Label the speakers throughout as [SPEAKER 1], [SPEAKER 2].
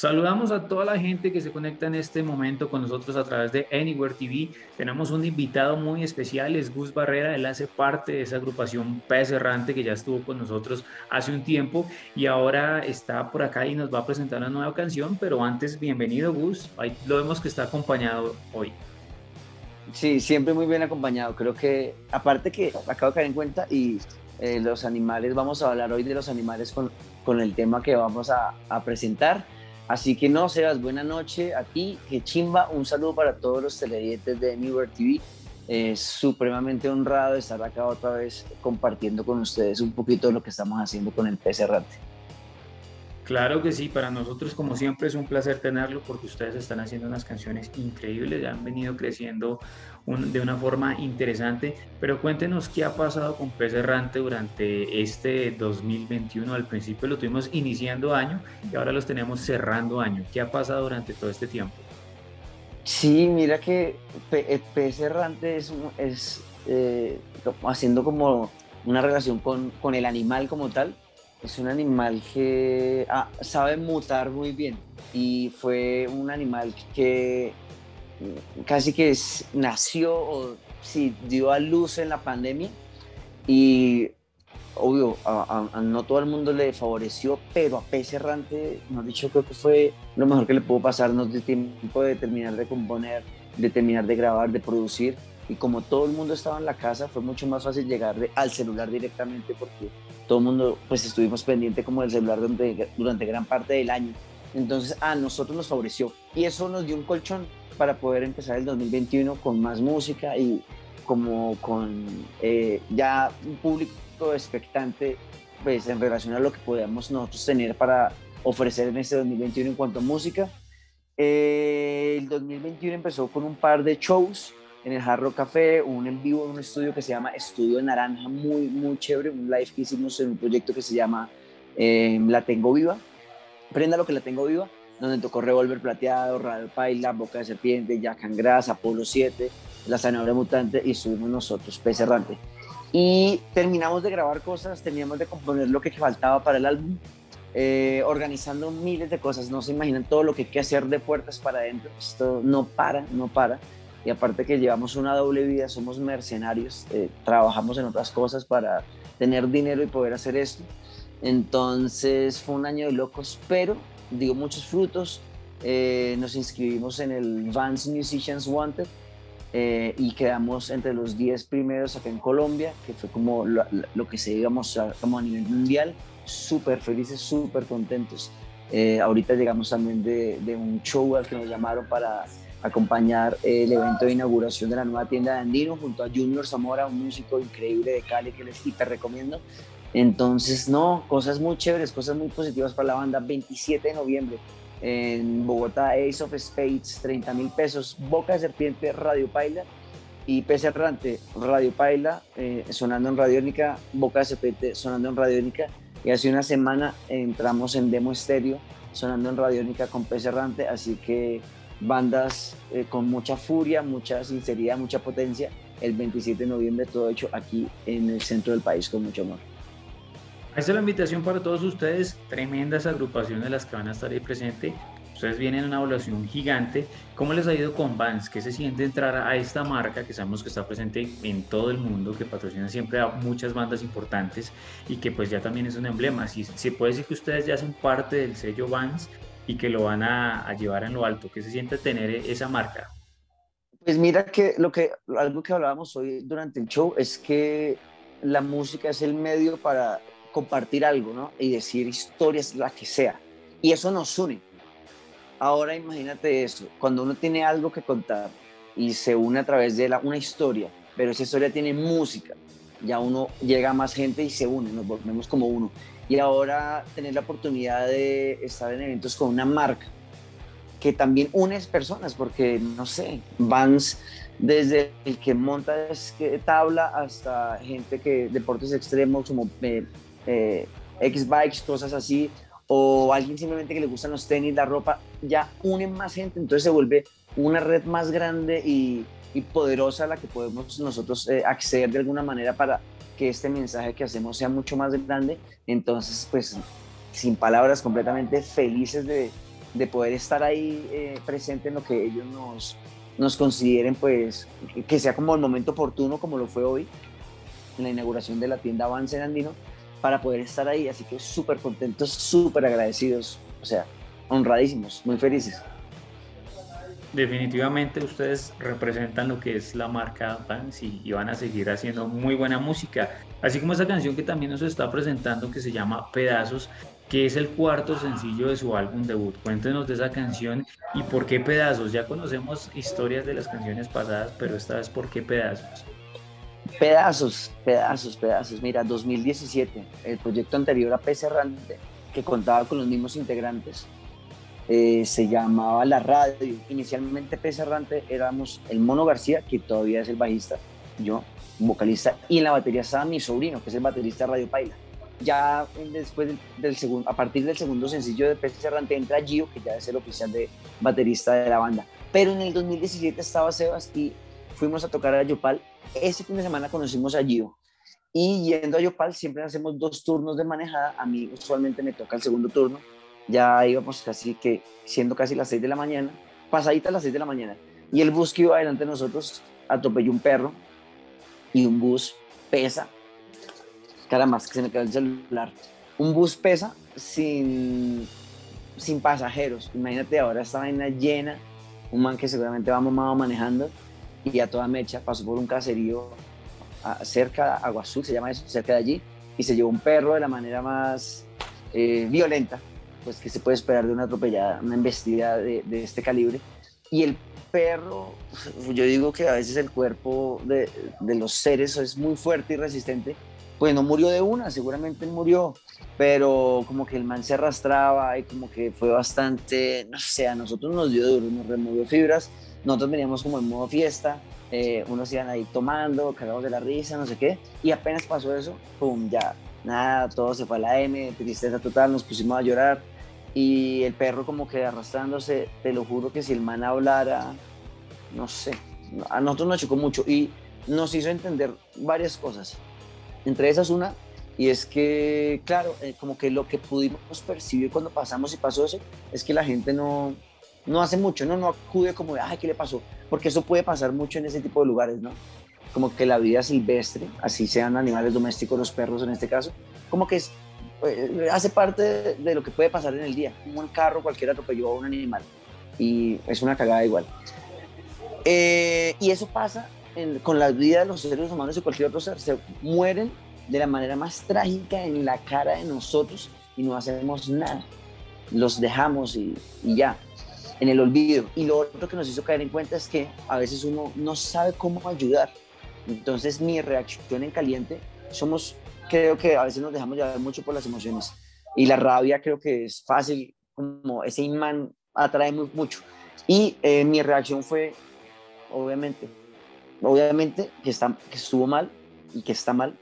[SPEAKER 1] Saludamos a toda la gente que se conecta en este momento con nosotros a través de Anywhere TV. Tenemos un invitado muy especial, es Gus Barrera. Él hace parte de esa agrupación Pez Errante que ya estuvo con nosotros hace un tiempo y ahora está por acá y nos va a presentar una nueva canción. Pero antes, bienvenido Gus. Lo vemos que está acompañado hoy.
[SPEAKER 2] Sí, siempre muy bien acompañado. Creo que, aparte que acabo de caer en cuenta y eh, los animales, vamos a hablar hoy de los animales con, con el tema que vamos a presentar Así que no, Sebas, buena noche a ti, que chimba, un saludo para todos los televidentes de Newer TV. Es supremamente honrado estar acá otra vez compartiendo con ustedes un poquito de lo que estamos haciendo con el pez errante.
[SPEAKER 1] Claro que sí, para nosotros como siempre es un placer tenerlo porque ustedes están haciendo unas canciones increíbles, han venido creciendo de una forma interesante, pero cuéntenos qué ha pasado con Pez Errante durante este 2021. Al principio lo tuvimos iniciando año y ahora los tenemos cerrando año. ¿Qué ha pasado durante todo este tiempo?
[SPEAKER 2] Sí, mira que eh, Pez Errante es, eh, haciendo como una relación con el animal como tal es un animal que ah, sabe mutar muy bien. Y fue un animal que casi que nació o sí, dio a luz en la pandemia. Y obvio, no todo el mundo le favoreció, pero a Pez Errante, nos dicho, creo que fue lo mejor que le pudo pasar, nos dio tiempo de terminar de componer, de terminar de grabar, de producir. Y como todo el mundo estaba en la casa fue mucho más fácil llegar al celular directamente porque todo el mundo pues estuvimos pendiente como del celular durante, durante gran parte del año. Entonces a nosotros nos favoreció y eso nos dio un colchón para poder empezar el 2021 con más música y como con eh, ya un público expectante pues en relación a lo que podíamos nosotros tener para ofrecer en este 2021 en cuanto a música. Eh, el 2021 empezó con un par de shows en el Jarro Café, un en vivo en un estudio que se llama Estudio Naranja, muy, muy chévere, un live que hicimos en un proyecto que se llama em, La Tengo Viva, Prenda lo que la tengo viva, donde tocó Revolver Plateado, Radio Paila, Boca de Serpiente, Jack and Grass, Apolo 7, La Zanahoria Mutante y subimos nosotros, Pez Errante. Y terminamos de grabar cosas, teníamos de componer lo que faltaba para el álbum, eh, organizando miles de cosas, no se imaginan todo lo que hay que hacer de puertas para adentro, esto no para, no para y aparte que llevamos una doble vida, somos mercenarios, eh, trabajamos en otras cosas para tener dinero y poder hacer esto. Entonces fue un año de locos, pero dio muchos frutos. Eh, nos inscribimos en el Vans Musicians Wanted eh, y quedamos entre los 10 primeros acá en Colombia, que fue como lo, que se digamos como a nivel mundial. Súper felices, súper contentos. ahorita llegamos también de, de un show al que nos llamaron para acompañar el evento de inauguración de la nueva tienda de Andino junto a Junior Zamora, un músico increíble de Cali que les hiper recomiendo. Entonces, no, cosas muy chéveres, cosas muy positivas para la banda. 27 de noviembre en Bogotá, Ace of Spades, 30 mil pesos. Boca de Serpiente, Radio Paila. Y Pez Errante, Radio Paila, eh, sonando en Radiónica. Boca de Serpiente, sonando en Radiónica. Y hace una semana entramos en Demo Estéreo, sonando en Radiónica con Pez Errante. Así que bandas eh, con mucha furia, mucha sinceridad, mucha potencia. El 27 de noviembre todo hecho aquí en el centro del país con mucho amor.
[SPEAKER 1] Esta es la invitación para todos ustedes, tremendas agrupaciones las que van a estar ahí presentes. Ustedes vienen en una evaluación gigante. ¿Cómo les ha ido con Vans? ¿Qué se siente entrar a esta marca que sabemos que está presente en todo el mundo, que patrocina siempre a muchas bandas importantes y que pues ya también es un emblema? Si se puede decir que ustedes ya son parte del sello Vans, y que lo van a, llevar en lo alto? ¿Qué se siente tener esa marca?
[SPEAKER 2] Pues mira que lo que algo que hablábamos hoy durante el show es que la música es el medio para compartir algo, ¿no? Y decir historias, la que sea. Y eso nos une. Ahora imagínate eso, cuando uno tiene algo que contar y se une a través de la, una historia, pero esa historia tiene música, ya uno llega a más gente y se une, nos volvemos como uno y ahora tener la oportunidad de estar en eventos con una marca que también unes personas, porque no sé, Vans desde el que monta tabla hasta gente que deportes extremos como eh, eh, X-Bikes, cosas así, o alguien simplemente que le gustan los tenis, la ropa, ya unen más gente, entonces se vuelve una red más grande y, poderosa a la que podemos nosotros eh, acceder de alguna manera para que este mensaje que hacemos sea mucho más grande. Entonces, pues, sin palabras, completamente felices de, de poder estar ahí eh, presente en lo que ellos nos, nos consideren, pues, que sea como el momento oportuno, como lo fue hoy, en la inauguración de la tienda Avance en Andino, para poder estar ahí. Así que súper contentos, súper agradecidos, o sea, honradísimos, muy felices.
[SPEAKER 1] Definitivamente ustedes representan lo que es la marca Vans y, van a seguir haciendo muy buena música. Así como esa canción que también nos está presentando que se llama Pedazos, que es el cuarto sencillo de su álbum debut. Cuéntenos de esa canción y por qué pedazos. Ya conocemos historias de las canciones pasadas, pero esta vez por qué pedazos.
[SPEAKER 2] Pedazos, pedazos, pedazos. Mira, 2017, el proyecto anterior a Pez Errante, que contaba con los mismos integrantes, eh, se llamaba La Radio. Inicialmente Pez Errante éramos el Mono García, que todavía es el bajista, yo, vocalista, y en la batería estaba mi sobrino, que es el baterista Radio Paila ya después del, segundo, a partir del segundo sencillo de Pez Cerrante entra Gio, que ya es el oficial de baterista de la banda. Pero en el 2017 estaba Sebas y fuimos a tocar a Yopal. Ese fin de semana conocimos a Gio. Y yendo a Yopal siempre hacemos dos turnos de manejada. A mí usualmente me toca el segundo turno. Ya íbamos casi que, siendo casi las 6 de la mañana, pasadita las 6 de la mañana. Y el bus que iba delante de nosotros atropelló un perro y un bus pesa caramba, que se me quedó el celular. Un bus pesa sin, sin pasajeros. Imagínate ahora esta vaina llena, un man que seguramente va mamado manejando y a toda mecha pasó por un caserío cerca de Agua Azul, se llama eso, cerca de allí, y se llevó un perro de la manera más eh, violenta, pues que se puede esperar de una atropellada, una embestida de, de este calibre. Y el perro, yo digo que a veces el cuerpo de, de, los seres es muy fuerte y resistente pues no murió de una, seguramente murió, pero como que el man se arrastraba y como que fue bastante, no sé, a nosotros nos dio duro, nos removió fibras, nosotros veníamos como en modo fiesta, eh, unos iban ahí tomando, cagados de la risa, no sé qué, y apenas pasó eso, pum, ya, nada, todo se fue a la M, tristeza total, nos pusimos a llorar, y el perro como que arrastrándose, te lo juro que si el man hablara, no sé, a nosotros nos chocó mucho y nos hizo entender varias cosas. Entre esas una, y es que, claro, eh, como que lo que pudimos percibir cuando pasamos y pasó eso, es que la gente no, no hace mucho, ¿no? No acude como ay, ¿qué le pasó? Porque eso puede pasar mucho en ese tipo de lugares, ¿no? Como que la vida silvestre, así sean animales domésticos, los perros en este caso, como que es, hace parte de, lo que puede pasar en el día. Como un carro cualquiera atropelló a un animal y es una cagada igual. Eh, y eso pasa con la vida de los seres humanos y cualquier otro ser. Se mueren de la manera más trágica en la cara de nosotros y no hacemos nada. Los dejamos y, y ya, en el olvido. Y lo otro que nos hizo caer en cuenta es que a veces uno no sabe cómo ayudar. Entonces mi reacción en caliente, somos, creo que a veces nos dejamos llevar mucho por las emociones. Y la rabia creo que es fácil, como ese imán atrae mucho. Y eh, mi reacción fue, obviamente, obviamente que, está, que estuvo mal y que está mal,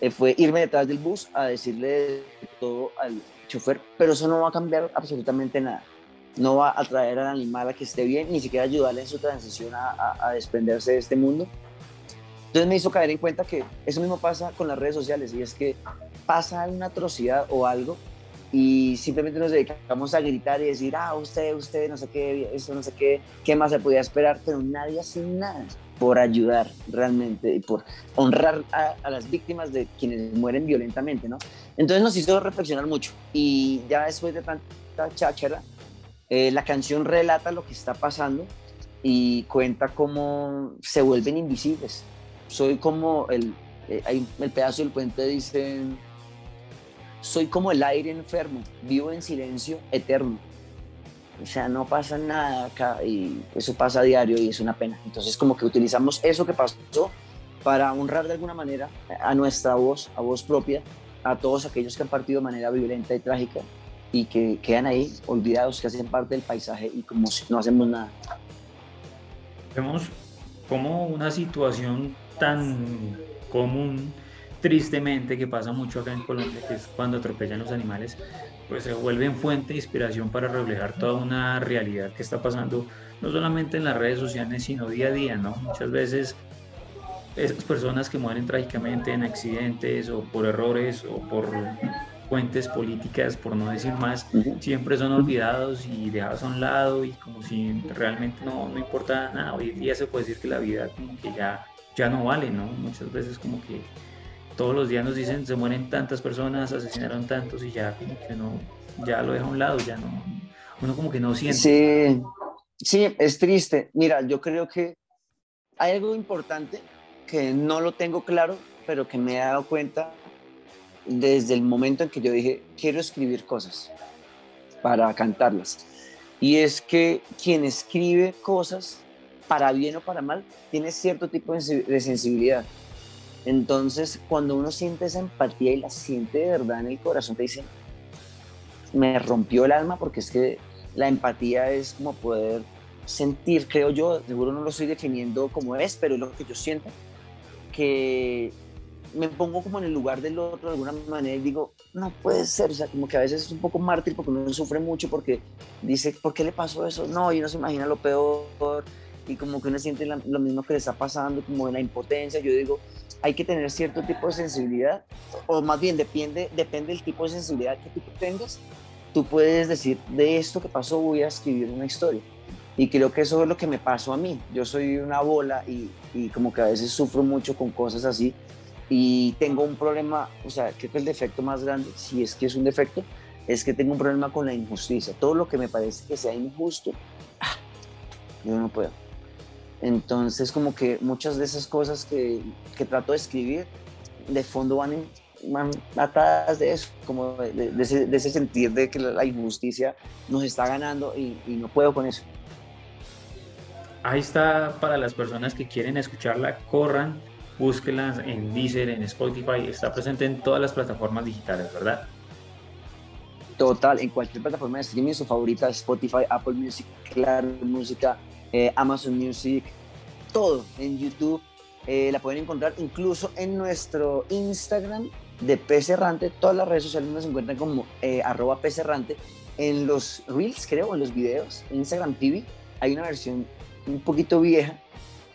[SPEAKER 2] eh, fue irme detrás del bus a decirle todo al chofer, pero eso no va a cambiar absolutamente nada. No va a traer al animal a que esté bien, ni siquiera ayudarle en su transición a, a desprenderse de este mundo. Entonces me hizo caer en cuenta que eso mismo pasa con las redes sociales y es que pasa una atrocidad o algo y simplemente nos dedicamos a gritar y decir, ah, usted, usted, no sé qué, eso, no sé qué, qué más se podía esperar, pero nadie hace nada por ayudar realmente y por honrar a, las víctimas de quienes mueren violentamente, ¿no? Entonces nos hizo reflexionar mucho y ya después de tanta cháchara, eh, la canción relata lo que está pasando y cuenta cómo se vuelven invisibles. Soy como el, eh, hay el pedazo del puente dice, soy como el aire enfermo, vivo en silencio eterno o sea, no pasa nada acá y eso pasa a diario y es una pena. Entonces, como que utilizamos eso que pasó para honrar de alguna manera a nuestra voz, a voz propia, a todos aquellos que han partido de manera violenta y trágica y que quedan ahí olvidados, que hacen parte del paisaje y como si no hacemos nada.
[SPEAKER 1] Vemos como una situación tan común, tristemente, que pasa mucho acá en Colombia, que es cuando atropellan los animales, pues se vuelven fuente de inspiración para reflejar toda una realidad que está pasando no solamente en las redes sociales, sino día a día, ¿no? Muchas veces esas personas que mueren trágicamente en accidentes o por errores o por fuentes políticas, por no decir más, siempre son olvidados y dejados a un lado y como si realmente no, no importa nada. Hoy día se puede decir que la vida como que ya, ya no vale, ¿no? Muchas veces como que todos los días nos dicen se mueren tantas personas, asesinaron tantos y ya que no, ya lo deja a un lado, ya no, uno como que no siente.
[SPEAKER 2] Sí, sí, es triste. Mira, yo creo que hay algo importante que no lo tengo claro, pero que me he dado cuenta desde el momento en que yo dije, quiero escribir cosas para cantarlas. Y es que quien escribe cosas, para bien o para mal, tiene cierto tipo de sensibilidad. Entonces, cuando uno siente esa empatía y la siente de verdad en el corazón, te dice, me rompió el alma porque es que la empatía es como poder sentir, creo yo, seguro no lo estoy definiendo como es, pero es lo que yo siento, que me pongo como en el lugar del otro de alguna manera y digo, no puede ser, o sea, como que a veces es un poco mártir porque uno sufre mucho porque dice, ¿por qué le pasó eso? No, y uno se imagina lo peor y como que uno siente lo mismo que le está pasando, como de la impotencia, yo digo, hay que tener cierto tipo de sensibilidad, o más bien depende, depende del tipo de sensibilidad que tú tengas, tú puedes decir, de esto que pasó voy a escribir una historia. Y creo que eso es lo que me pasó a mí. Yo soy una bola y, y como que a veces sufro mucho con cosas así y tengo un problema, o sea, creo que el defecto más grande, si es que es un defecto, es que tengo un problema con la injusticia. Todo lo que me parece que sea injusto, yo no puedo. Entonces, como que muchas de esas cosas que, que trato de escribir, de fondo van, van atadas de eso, como de, ese, de, ese, sentir de que la injusticia nos está ganando y, y no puedo con eso.
[SPEAKER 1] Ahí está para las personas que quieren escucharla, corran, búsquenlas en Deezer, en Spotify, está presente en todas las plataformas digitales, ¿verdad?
[SPEAKER 2] Total, en cualquier plataforma de streaming, su favorita, Spotify, Apple Music, Claro Música, eh, Amazon Music, todo en YouTube. Eh, la pueden encontrar incluso en nuestro Instagram de Errante. Todas las redes sociales nos encuentran como eh, arroba. En los Reels, creo, en los videos, Instagram TV, hay una versión un poquito vieja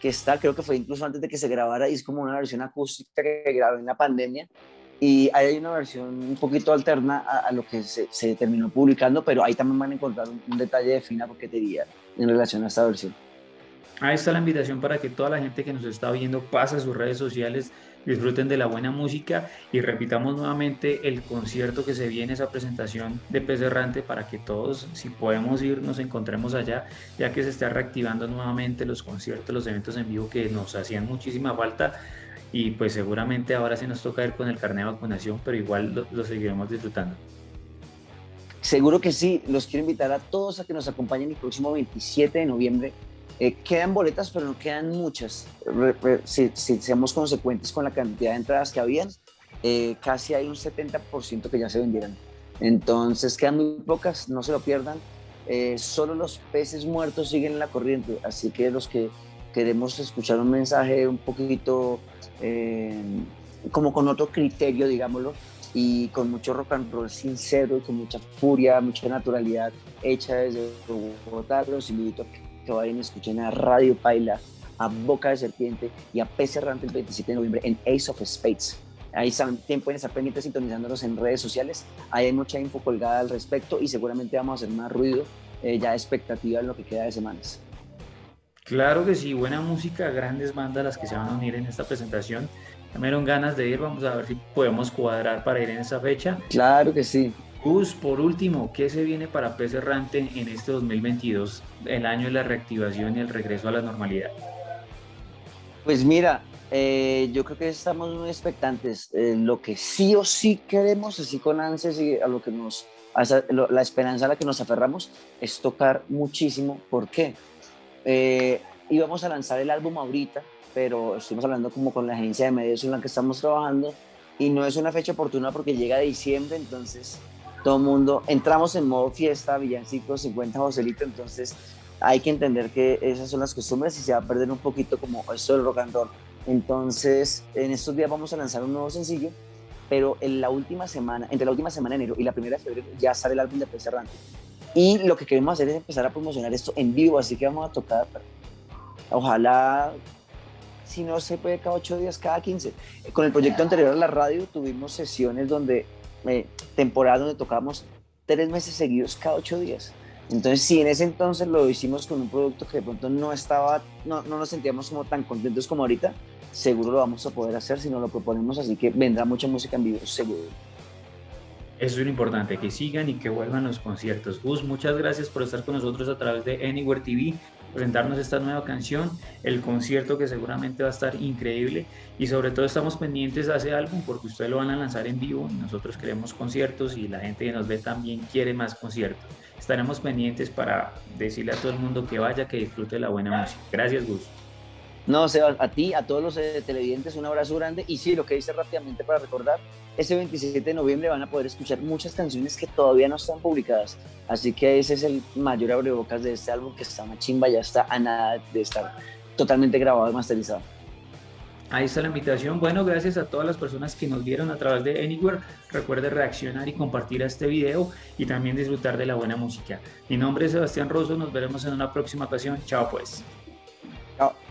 [SPEAKER 2] que está, creo que fue incluso antes de que se grabara, y es como una versión acústica que grabé en la pandemia. Y hay una versión un poquito alterna a, lo que se, se, terminó publicando, pero ahí también van a encontrar un, detalle de fina diría en relación a esta versión.
[SPEAKER 1] Ahí está la invitación para que toda la gente que nos está viendo pase a sus redes sociales, disfruten de la buena música y repitamos nuevamente el concierto que se viene, esa presentación de Pez Errante para que todos, si podemos ir, nos encontremos allá, ya que se está reactivando nuevamente los conciertos, los eventos en vivo que nos hacían muchísima falta y pues seguramente ahora se nos toca ir con el carnet de vacunación, pero igual lo, lo seguiremos disfrutando.
[SPEAKER 2] Seguro que sí, los quiero invitar a todos a que nos acompañen el próximo 27 de noviembre eh, quedan boletas, pero no quedan muchas. si, seamos consecuentes con la cantidad de entradas que habían, eh, casi hay un 70% que ya se vendieron. Entonces quedan muy pocas, no se lo pierdan. Eh, solo los peces muertos siguen la corriente, así que los que queremos escuchar un mensaje un poquito como con otro criterio, digámoslo, y con mucho rock and roll sincero y con mucha furia, mucha naturalidad hecha desde Bogotá, los invito a que vayan a escuchar a Radio Paila, a Boca de Serpiente y a Pez Errante el 27 de noviembre en Ace of Spades. Ahí también pueden estar pendientes sintonizándonos en redes sociales. Ahí hay mucha info colgada al respecto y seguramente vamos a hacer más ruido, eh, ya expectativa en lo que queda de semanas.
[SPEAKER 1] Claro que sí, buena música, grandes bandas las que se van a unir en esta presentación. Ya me dieron ganas de ir, vamos a ver si podemos cuadrar para ir en esa fecha.
[SPEAKER 2] Claro que sí.
[SPEAKER 1] Gus, por último, ¿qué se viene para Pez Errante en este 2022, el año de la reactivación y el regreso a la normalidad?
[SPEAKER 2] Pues mira, eh, yo creo que estamos muy expectantes. Eh, lo que sí o sí queremos, así con ansias y a lo que nos, la esperanza a la que nos aferramos, es tocar muchísimo. ¿Por qué? Eh, íbamos a lanzar el álbum ahorita, pero estuvimos hablando como con la agencia de medios en la que estamos trabajando y no es una fecha oportuna porque llega diciembre, entonces todo el mundo, entramos en modo fiesta, villancicos, 50 Joselito, entonces hay que entender que esas son las costumbres y se va a perder un poquito como esto del rock and roll. Entonces, en estos días vamos a lanzar un nuevo sencillo, pero en la última semana, entre la última semana de enero y la primera de febrero, ya sale el álbum de Pez Errante. Y lo que queremos hacer es empezar a promocionar esto en vivo, así que vamos a tocar, ojalá, si no se puede cada ocho días, cada 15. Con el proyecto anterior a la radio tuvimos sesiones donde eh, donde tocábamos tres meses seguidos cada ocho días. Entonces, si en ese entonces lo hicimos con un producto que de pronto no estaba, no, no nos sentíamos como tan contentos como ahorita, seguro lo vamos a poder hacer si nos lo proponemos, así que vendrá mucha música en vivo, seguro.
[SPEAKER 1] Eso es lo importante, que sigan y que vuelvan los conciertos. Gus, muchas gracias por estar con nosotros a través de Anywhere TV, presentarnos esta nueva canción, el concierto que seguramente va a estar increíble y sobre todo estamos pendientes a ese álbum porque ustedes lo van a lanzar en vivo nosotros queremos conciertos y la gente que nos ve también quiere más conciertos. Estaremos pendientes para decirle a todo el mundo que vaya, que disfrute la buena música. Gracias, Gus.
[SPEAKER 2] No, Seba, a ti, a todos los eh, televidentes, un abrazo grande. Y sí, lo que dice rápidamente para recordar, ese 27 de noviembre van a poder escuchar muchas canciones que todavía no están publicadas. Así que ese es el mayor abrebocas de este álbum, que está una chimba, ya está a nada de estar totalmente grabado y masterizado.
[SPEAKER 1] Ahí está la invitación. Bueno, gracias a todas las personas que nos vieron a través de Anywhere. Recuerde reaccionar y compartir este video y también disfrutar de la buena música. Mi nombre es Sebastián Rosso. Nos veremos en una próxima ocasión. Chao pues.
[SPEAKER 2] Chao.